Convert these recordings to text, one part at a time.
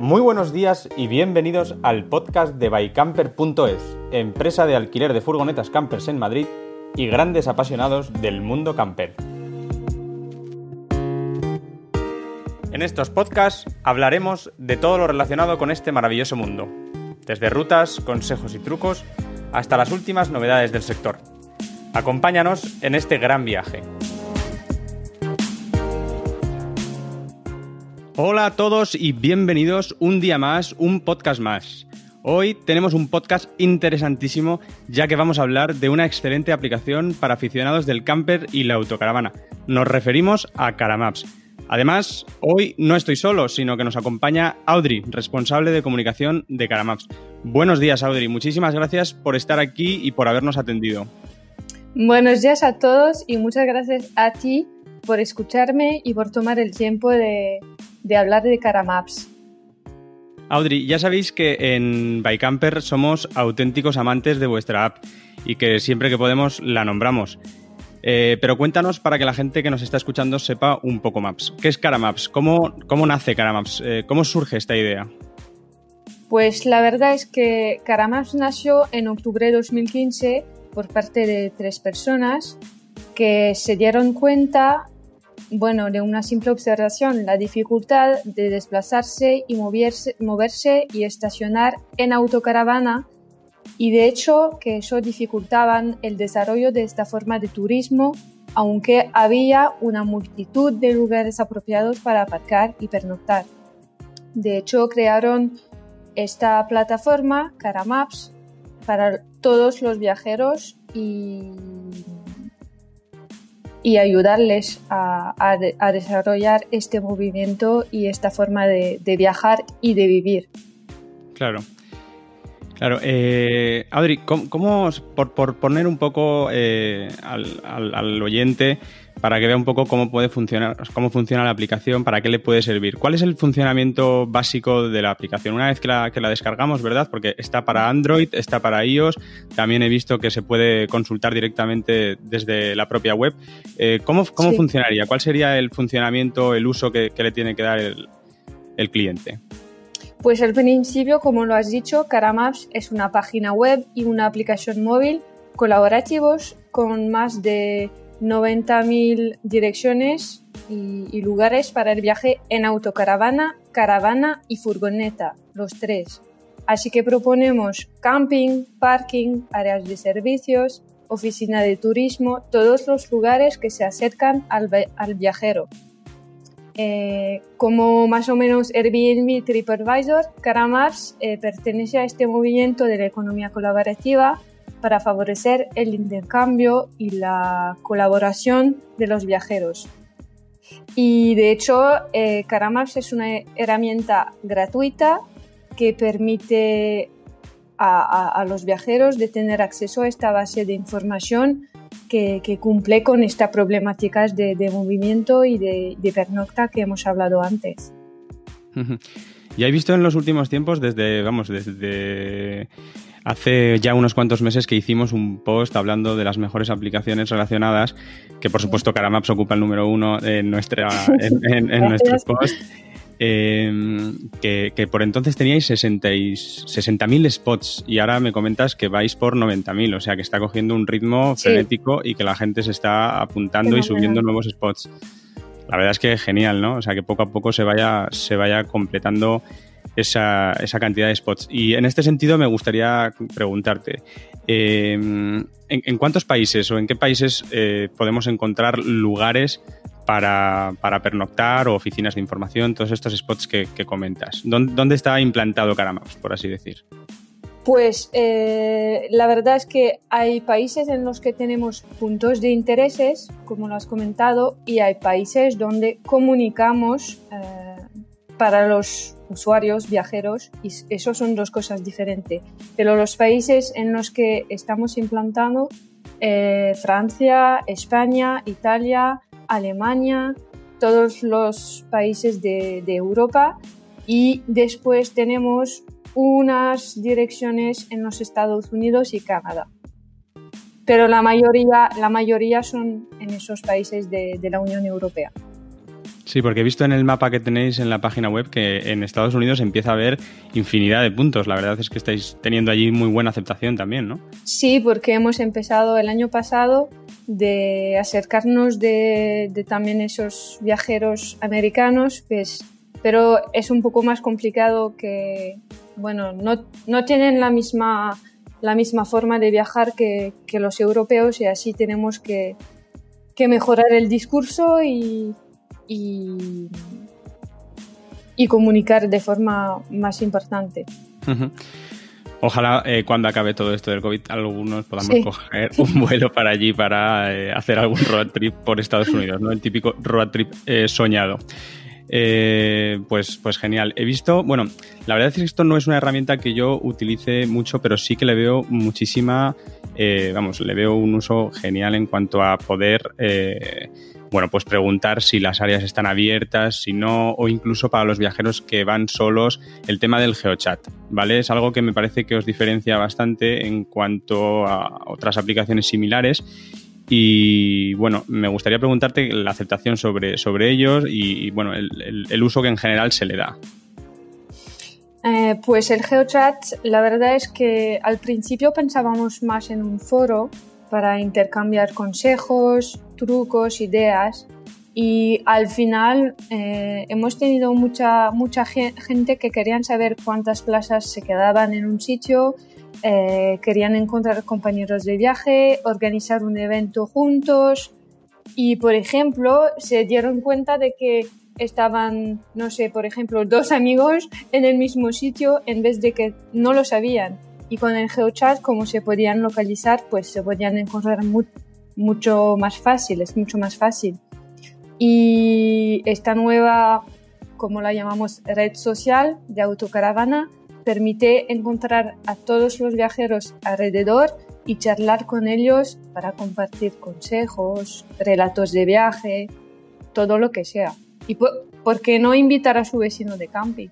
Muy buenos días y bienvenidos al podcast de bycamper.es, empresa de alquiler de furgonetas campers en Madrid y grandes apasionados del mundo camper. En estos podcasts hablaremos de todo lo relacionado con este maravilloso mundo, desde rutas, consejos y trucos hasta las últimas novedades del sector. Acompáñanos en este gran viaje. Hola a todos y bienvenidos un día más, un podcast más. Hoy tenemos un podcast interesantísimo ya que vamos a hablar de una excelente aplicación para aficionados del camper y la autocaravana. Nos referimos a Caramaps. Además, hoy no estoy solo, sino que nos acompaña Audrey, responsable de comunicación de Caramaps. Buenos días, Audrey. Muchísimas gracias por estar aquí y por habernos atendido. Buenos días a todos y muchas gracias a ti por escucharme y por tomar el tiempo de, de hablar de Caramaps. Audrey, ya sabéis que en Bycamper somos auténticos amantes de vuestra app y que siempre que podemos la nombramos. Eh, pero cuéntanos para que la gente que nos está escuchando sepa un poco más. ¿Qué es Caramaps? ¿Cómo, cómo nace Caramaps? Eh, ¿Cómo surge esta idea? Pues la verdad es que Caramaps nació en octubre de 2015 por parte de tres personas que se dieron cuenta bueno, de una simple observación, la dificultad de desplazarse y moverse, y estacionar en autocaravana y de hecho que eso dificultaban el desarrollo de esta forma de turismo, aunque había una multitud de lugares apropiados para aparcar y pernoctar. De hecho, crearon esta plataforma, Caramaps, para todos los viajeros y y ayudarles a, desarrollar este movimiento y esta forma de, viajar y de vivir. Claro. Claro, eh, Adri, ¿cómo, por, poner un poco eh, al, oyente para que vea un poco cómo puede funcionar, cómo funciona la aplicación, para qué le puede servir. ¿Cuál es el funcionamiento básico de la aplicación? Una vez que la, que la descargamos, ¿verdad? Porque está para Android, está para iOS, también he visto que se puede consultar directamente desde la propia web. Eh, ¿Cómo, cómo funcionaría? ¿Cuál sería el funcionamiento, el uso que, le tiene que dar el, el cliente? Pues al principio, como lo has dicho, Caramaps es una página web y una aplicación móvil colaborativos con más de 90.000 direcciones y, lugares para el viaje en autocaravana, caravana y furgoneta, los tres. Así que proponemos camping, parking, áreas de servicios, oficina de turismo, todos los lugares que se acercan al, viajero. Eh, como más o menos Airbnb TripAdvisor, Caramaps eh, pertenece a este movimiento de la economía colaborativa para favorecer el intercambio y la colaboración de los viajeros. Y de hecho, eh, Caramaps es una herramienta gratuita que permite a, los viajeros de tener acceso a esta base de información que, cumple con estas problemáticas de, movimiento y de, de, pernocta que hemos hablado antes. Ya he visto en los últimos tiempos, desde, vamos, desde Hace ya unos cuantos meses que hicimos un post hablando de las mejores aplicaciones relacionadas, que por supuesto Caramaps ocupa el número uno en, nuestra, en, nuestro post. Em, que, por entonces teníais 60.000 spots y ahora me comentas que vais por 90.000, o sea que está cogiendo un ritmo frenético y que la gente se está apuntando y subiendo nuevos spots. La verdad es que genial, ¿no? O sea que poco a poco se vaya, se vaya completando esa, esa, cantidad de spots. Y en este sentido me gustaría preguntarte, em, ¿en, cuántos países o en qué países eh, podemos encontrar lugares para, pernoctar o oficinas de información, todos estos spots que, comentas? ¿Dónde, está implantado Caramaps, por así decir? Pues eh, la verdad es que hay países en los que tenemos puntos de intereses, como lo has comentado, y hay países donde comunicamos eh, para los usuarios, viajeros, y eso son dos cosas diferentes. Pero los países en los que estamos implantando, eh, Francia, España, Italia, Alemania, todos los países de, Europa, y después tenemos unas direcciones en los Estados Unidos y Canadá. Pero la mayoría, la mayoría son en esos países de la Unión Europea. Sí, porque he visto en el mapa que tenéis en la página web que en Estados Unidos empieza a haber infinidad de puntos. La verdad es que estáis teniendo allí muy buena aceptación también, ¿no? Sí, porque hemos empezado el año pasado de acercarnos de, también esos viajeros americanos, pues, pero es un poco más complicado que, bueno, no, no tienen la misma, la misma forma de viajar que, que los europeos y así tenemos que, que mejorar el discurso y y, comunicar de forma más importante. Ojalá eh, cuando acabe todo esto del COVID algunos podamos coger un vuelo para allí para eh, hacer algún road trip por Estados Unidos, ¿no? El típico road trip eh, soñado. pues, pues genial. He visto, bueno, la verdad es que esto no es una herramienta que yo utilice mucho, pero sí que le veo muchísima, vamos, le veo un uso genial en cuanto a poder bueno, pues preguntar si las áreas están abiertas, si no, o incluso para los viajeros que van solos, el tema del geochat, ¿vale? Es algo que me parece que os diferencia bastante en cuanto a otras aplicaciones similares. Y bueno, me gustaría preguntarte la aceptación sobre, sobre ellos y, bueno, el, uso que en general se le da. Eh, pues el GeoChat, la verdad es que al principio pensábamos más en un foro para intercambiar consejos, trucos, ideas. Y al final eh, hemos tenido mucha, mucha gente que querían saber cuántas plazas se quedaban en un sitio, eh, querían encontrar compañeros de viaje, organizar un evento juntos y, por ejemplo, se dieron cuenta de que estaban, no sé, por ejemplo, dos amigos en el mismo sitio en vez de que no lo sabían. Y con el GeoChat, como se podían localizar, pues se podían encontrar mucho más fácil, es mucho más fácil. Y esta nueva, como la llamamos, red social de autocaravana, permite encontrar a todos los viajeros alrededor y charlar con ellos para compartir consejos, relatos de viaje, todo lo que sea. ¿Y por qué no invitar a su vecino de camping?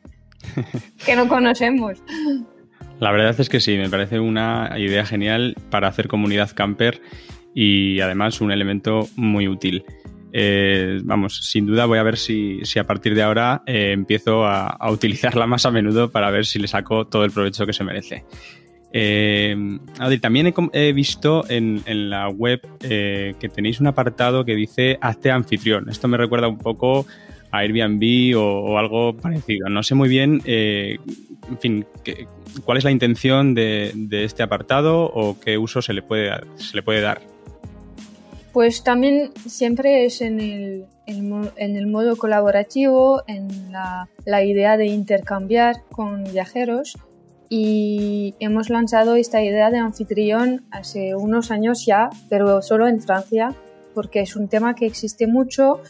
que no conocemos. La verdad es que sí, me parece una idea genial para hacer comunidad camper y además un elemento muy útil. Eh, vamos, sin duda voy a ver si, a partir de ahora eh, empiezo a, utilizarla más a menudo para ver si le saco todo el provecho que se merece. Eh, también he, visto en, la web que tenéis un apartado que dice hazte anfitrión. Esto me recuerda un poco a Airbnb o, algo parecido. No sé muy bien, en fin, cuál es la intención de, este apartado o qué uso se le puede, se le puede dar. Pues también siempre es en el, en el modo colaborativo, en la, idea de intercambiar con viajeros. Y hemos lanzado esta idea de anfitrión hace unos años ya, pero solo en Francia, porque es un tema que existe mucho,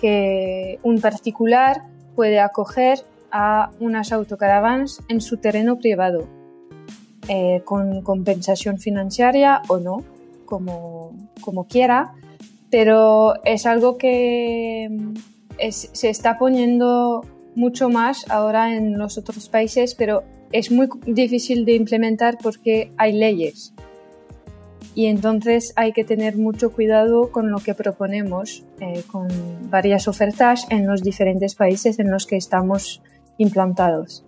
que un particular puede acoger a unas autocaravanas en su terreno privado, eh, con compensación financiera o no, como, como quiera, pero es algo que mm, se está poniendo mucho más ahora en los otros países, pero es muy difícil de implementar porque hay leyes. Y entonces hay que tener mucho cuidado con lo que proponemos, eh, con varias ofertas en los diferentes países en los que estamos implantados.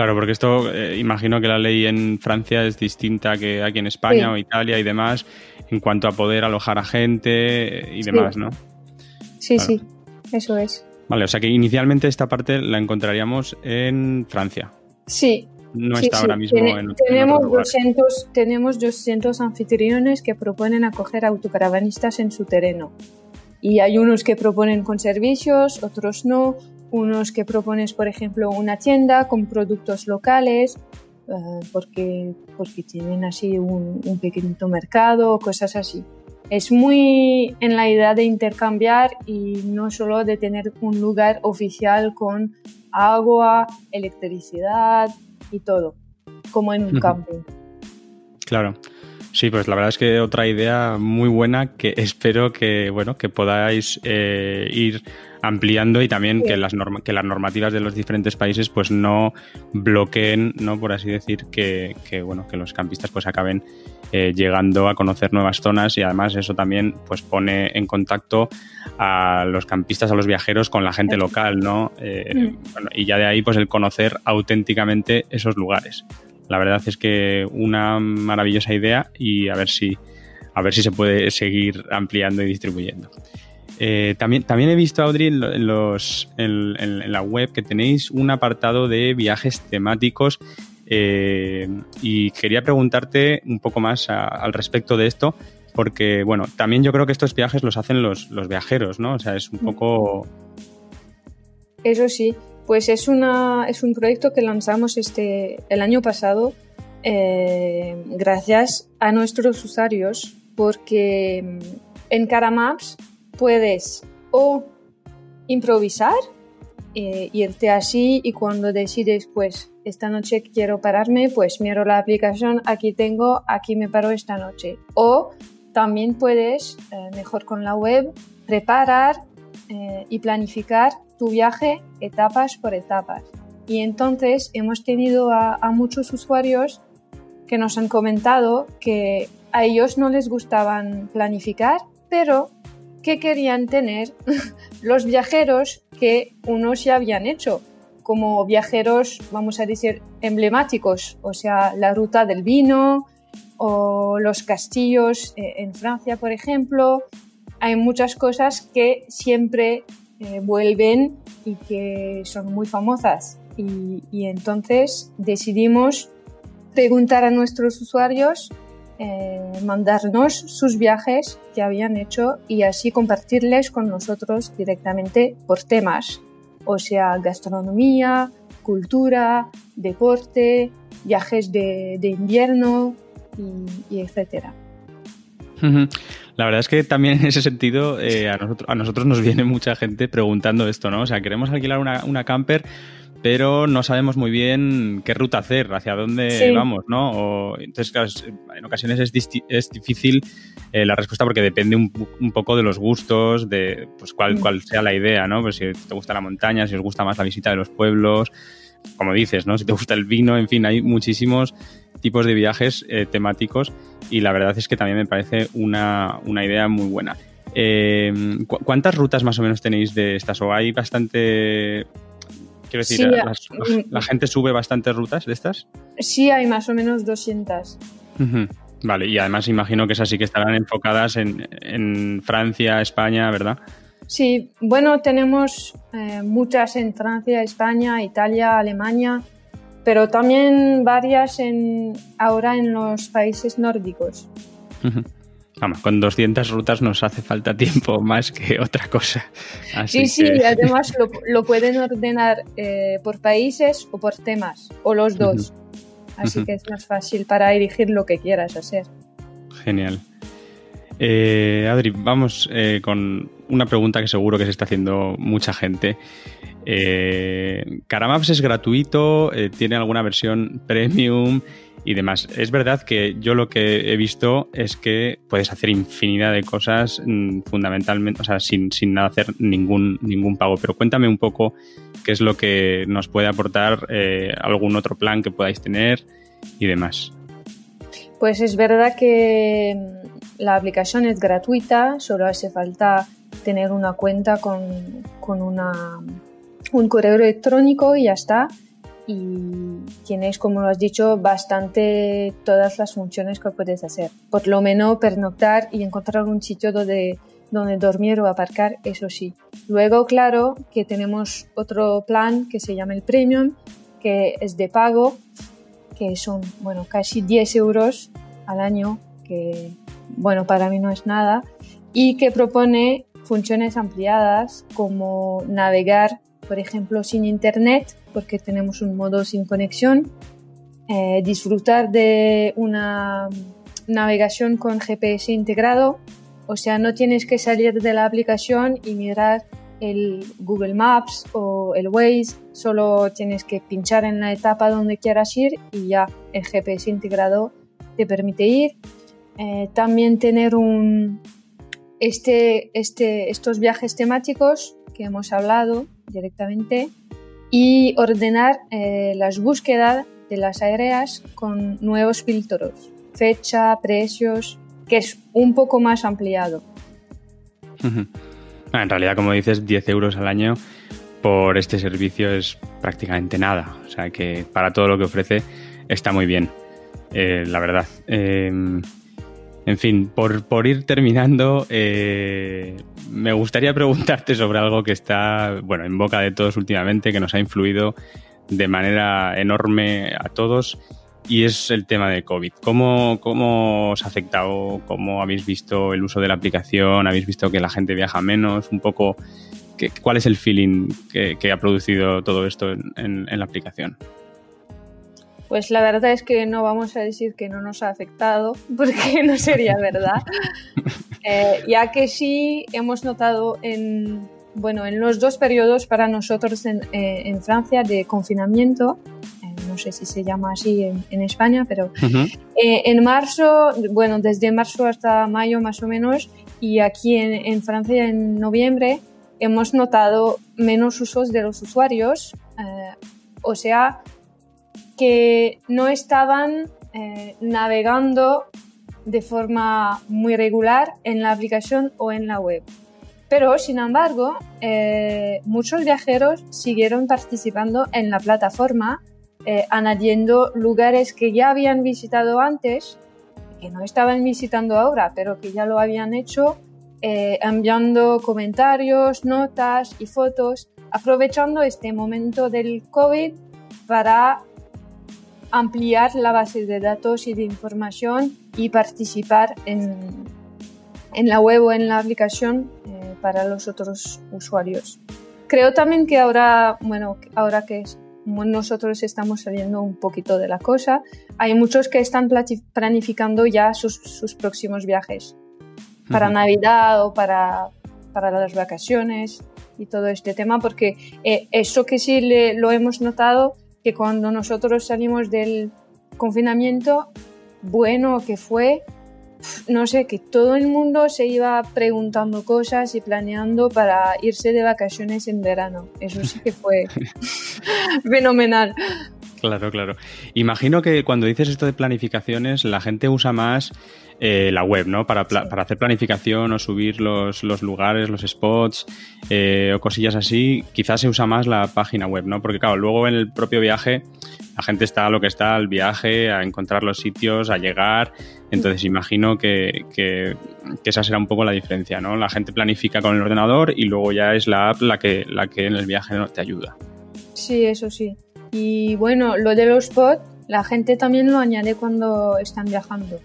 Claro, porque esto eh, imagino que la ley en Francia es distinta que aquí en España o Italia y demás en cuanto a poder alojar a gente y demás, ¿no? Sí, sí, eso es. Vale, o sea que inicialmente esta parte la encontraríamos en Francia. Sí. No está ahora mismo en, tenemos, 200, tenemos 200 anfitriones que proponen acoger autocaravanistas en su terreno. Y hay unos que proponen con servicios, otros no, unos que propones, por ejemplo, una tienda con productos locales, eh, porque, porque tienen así un, un pequeño mercado o cosas así. Es muy en la idea de intercambiar y no solo de tener un lugar oficial con agua, electricidad y todo, como en un camping. Claro. Sí, pues la verdad es que otra idea muy buena que espero que, bueno, que podáis eh, ir ampliando y también que, las que las normativas de los diferentes países pues no bloqueen, ¿no? por así decir, que, bueno, que los campistas pues acaben eh, llegando a conocer nuevas zonas y además eso también pues pone en contacto a los campistas, a los viajeros con la gente local, ¿no? Eh, mm. y ya de ahí pues el conocer auténticamente esos lugares. La verdad es que una maravillosa idea y a ver si, a ver si se puede seguir ampliando y distribuyendo. Eh, también, también he visto, Audrey, en, los, en, la web que tenéis un apartado de viajes temáticos eh, y quería preguntarte un poco más al respecto de esto, porque, bueno, también yo creo que estos viajes los hacen los, los viajeros, ¿no? O sea, es un poco... Eso sí, pues es, una, es un proyecto que lanzamos este, el año pasado eh, gracias a nuestros usuarios, porque en Caramaps puedes o improvisar, eh, irte así y cuando decides, pues esta noche quiero pararme, pues miro la aplicación, aquí tengo, aquí me paro esta noche. O también puedes, eh, mejor con la web, preparar y planificar tu viaje etapas por etapas. Y entonces hemos tenido a, muchos usuarios que nos han comentado que a ellos no les gustaban planificar, pero que querían tener los viajeros que unos ya habían hecho, como viajeros, vamos a decir, emblemáticos, o sea, la ruta del vino o los castillos eh, en Francia, por ejemplo. Hay muchas cosas que siempre eh, vuelven y que son muy famosas. y entonces decidimos preguntar a nuestros usuarios eh, mandarnos sus viajes que habían hecho y así compartirles con nosotros directamente por temas, o sea, gastronomía, cultura, deporte, viajes de, invierno y, etcétera. La verdad es que también en ese sentido eh, a, nosotros, a nosotros nos viene mucha gente preguntando esto, ¿no? O sea, queremos alquilar una, una camper pero no sabemos muy bien qué ruta hacer, hacia dónde vamos, ¿no? O, entonces, claro, en ocasiones es, es difícil eh, la respuesta porque depende un, un, poco de los gustos, de pues cuál, mm. cuál sea la idea, ¿no? Pues si te gusta la montaña, si os gusta más la visita de los pueblos, como dices, ¿no? Si te gusta el vino, en fin, hay muchísimos tipos de viajes eh, temáticos y la verdad es que también me parece una, una idea muy buena. Eh, ¿Cuántas rutas más o menos tenéis de estas? ¿O hay bastante Quiero decir, mm. la, gente sube bastantes rutas de estas? Sí, hay más o menos 200. Vale, y además imagino que esas sí que estarán enfocadas en, Francia, España, ¿verdad? Sí, bueno, tenemos eh, muchas en Francia, España, Italia, Alemania, pero también varias en, ahora en los países nórdicos. Vamos, con 200 rutas nos hace falta tiempo más que otra cosa. sí, sí, además lo, pueden ordenar eh, por países o por temas, o los dos. Así que es más fácil para elegir lo que quieras hacer. Genial. Eh, Adri, vamos eh, con una pregunta que seguro que se está haciendo mucha gente. Eh, es gratuito, tiene alguna versión premium y demás. Es verdad que yo lo que he visto es que puedes hacer infinidad de cosas mm, fundamentalmente, o sea, sin, sin hacer ningún, ningún pago. Pero cuéntame un poco qué es lo que nos puede aportar eh, algún otro plan que podáis tener y demás. Pues es verdad que la aplicación es gratuita, solo hace falta tener una cuenta con, con una, un correo electrónico y ya está y tienes, como lo has dicho, bastante todas las funciones que puedes hacer. Por lo menos pernoctar y encontrar un sitio donde, donde dormir o aparcar, eso sí. Luego, claro, que tenemos otro plan que se llama el Premium, que es de pago, que son, bueno, casi 10 euros al año, que, bueno, para mí no es nada, y que propone funciones ampliadas como navegar, por ejemplo, sin internet porque tenemos un modo sin conexión, eh, disfrutar de una navegación con GPS integrado, o sea, no tienes que salir de la aplicación y mirar el Google Maps o el Waze, solo tienes que pinchar en la etapa donde quieras ir y ya el GPS integrado te permite ir. Eh, también tener un, este, este, estos viajes temáticos que hemos hablado directamente y ordenar eh, las búsquedas de las aéreas con nuevos filtros, fecha, precios, que es un poco más ampliado. Ah, en realidad, como dices, 10 euros al año por este servicio es prácticamente nada. O sea que para todo lo que ofrece está muy bien, eh, la verdad. Em, en fin, por, ir terminando, eh, me gustaría preguntarte sobre algo que está, bueno, en boca de todos últimamente, que nos ha influido de manera enorme a todos, y es el tema de COVID. ¿Cómo, cómo os ha afectado? ¿Cómo habéis visto el uso de la aplicación? ¿Habéis visto que la gente viaja menos? Un poco, ¿cuál es el feeling que, ha producido todo esto en la aplicación? Pues la verdad es que no vamos a decir que no nos ha afectado, porque no sería verdad. Eh, ya que sí hemos notado en, bueno, en los dos periodos para nosotros en, eh, Francia de confinamiento, eh, no sé si se llama así en, España, pero en marzo, bueno, desde marzo hasta mayo más o menos, y aquí en, Francia en noviembre, hemos notado menos usos de los usuarios, o sea, que no estaban eh, navegando de forma muy regular en la aplicación o en la web. Pero, sin embargo, eh, muchos viajeros siguieron participando en la plataforma, eh, añadiendo lugares que ya habían visitado antes, que no estaban visitando ahora, pero que ya lo habían hecho, enviando comentarios, notas y fotos, aprovechando este momento del COVID para ampliar la base de datos y de información y participar en, en la web o en la aplicación eh, para los otros usuarios. Creo también que ahora, bueno, ahora que nosotros estamos saliendo un poquito de la cosa, hay muchos que están planificando ya sus, sus próximos viajes para Navidad o para, para las vacaciones y todo este tema, porque eh, eso que sí lo hemos notado que cuando nosotros salimos del confinamiento, bueno que fue, no sé, que todo el mundo se iba preguntando cosas y planeando para irse de vacaciones en verano. Eso sí que fue fenomenal. Claro, claro. Imagino que cuando dices esto de planificaciones, la gente usa más eh, la web, ¿no? Para, para, hacer planificación o subir los, los lugares, los spots eh, o cosillas así, quizás se usa más la página web, ¿no? Porque claro, luego en el propio viaje la gente está a lo que está al viaje, a encontrar los sitios, a llegar. Entonces imagino que, que, esa será un poco la diferencia, ¿no? La gente planifica con el ordenador y luego ya es la app la que, la que en el viaje te ayuda. Sí, eso sí. Y bueno, lo de los spots, la gente también lo añade cuando están viajando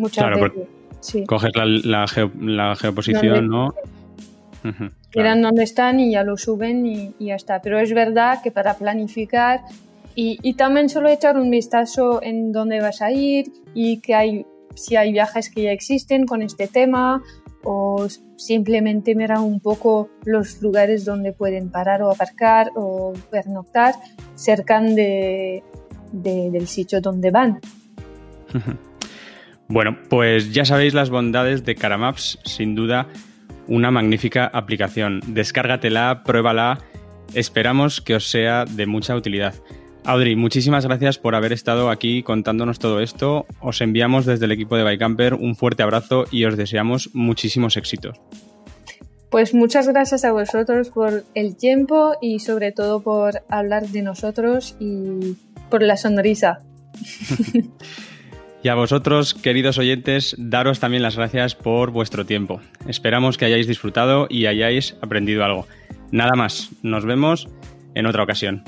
muchas claro, Sí. Coges la, geoposición, ¿no? Miran dónde están y ya lo suben y, ya está. Pero es verdad que para planificar y, también solo echar un vistazo en dónde vas a ir y que hay, si hay viajes que ya existen con este tema o simplemente mirar un poco los lugares donde pueden parar o aparcar o pernoctar cerca de, del sitio donde van. Bueno, pues ya sabéis las bondades de Caramaps, sin duda una magnífica aplicación. Descárgatela, pruébala, esperamos que os sea de mucha utilidad. Audrey, muchísimas gracias por haber estado aquí contándonos todo esto. Os enviamos desde el equipo de Bycamper un fuerte abrazo y os deseamos muchísimos éxitos. Pues muchas gracias a vosotros por el tiempo y sobre todo por hablar de nosotros y por la sonrisa. Y a vosotros, queridos oyentes, daros también las gracias por vuestro tiempo. Esperamos que hayáis disfrutado y hayáis aprendido algo. Nada más, nos vemos en otra ocasión.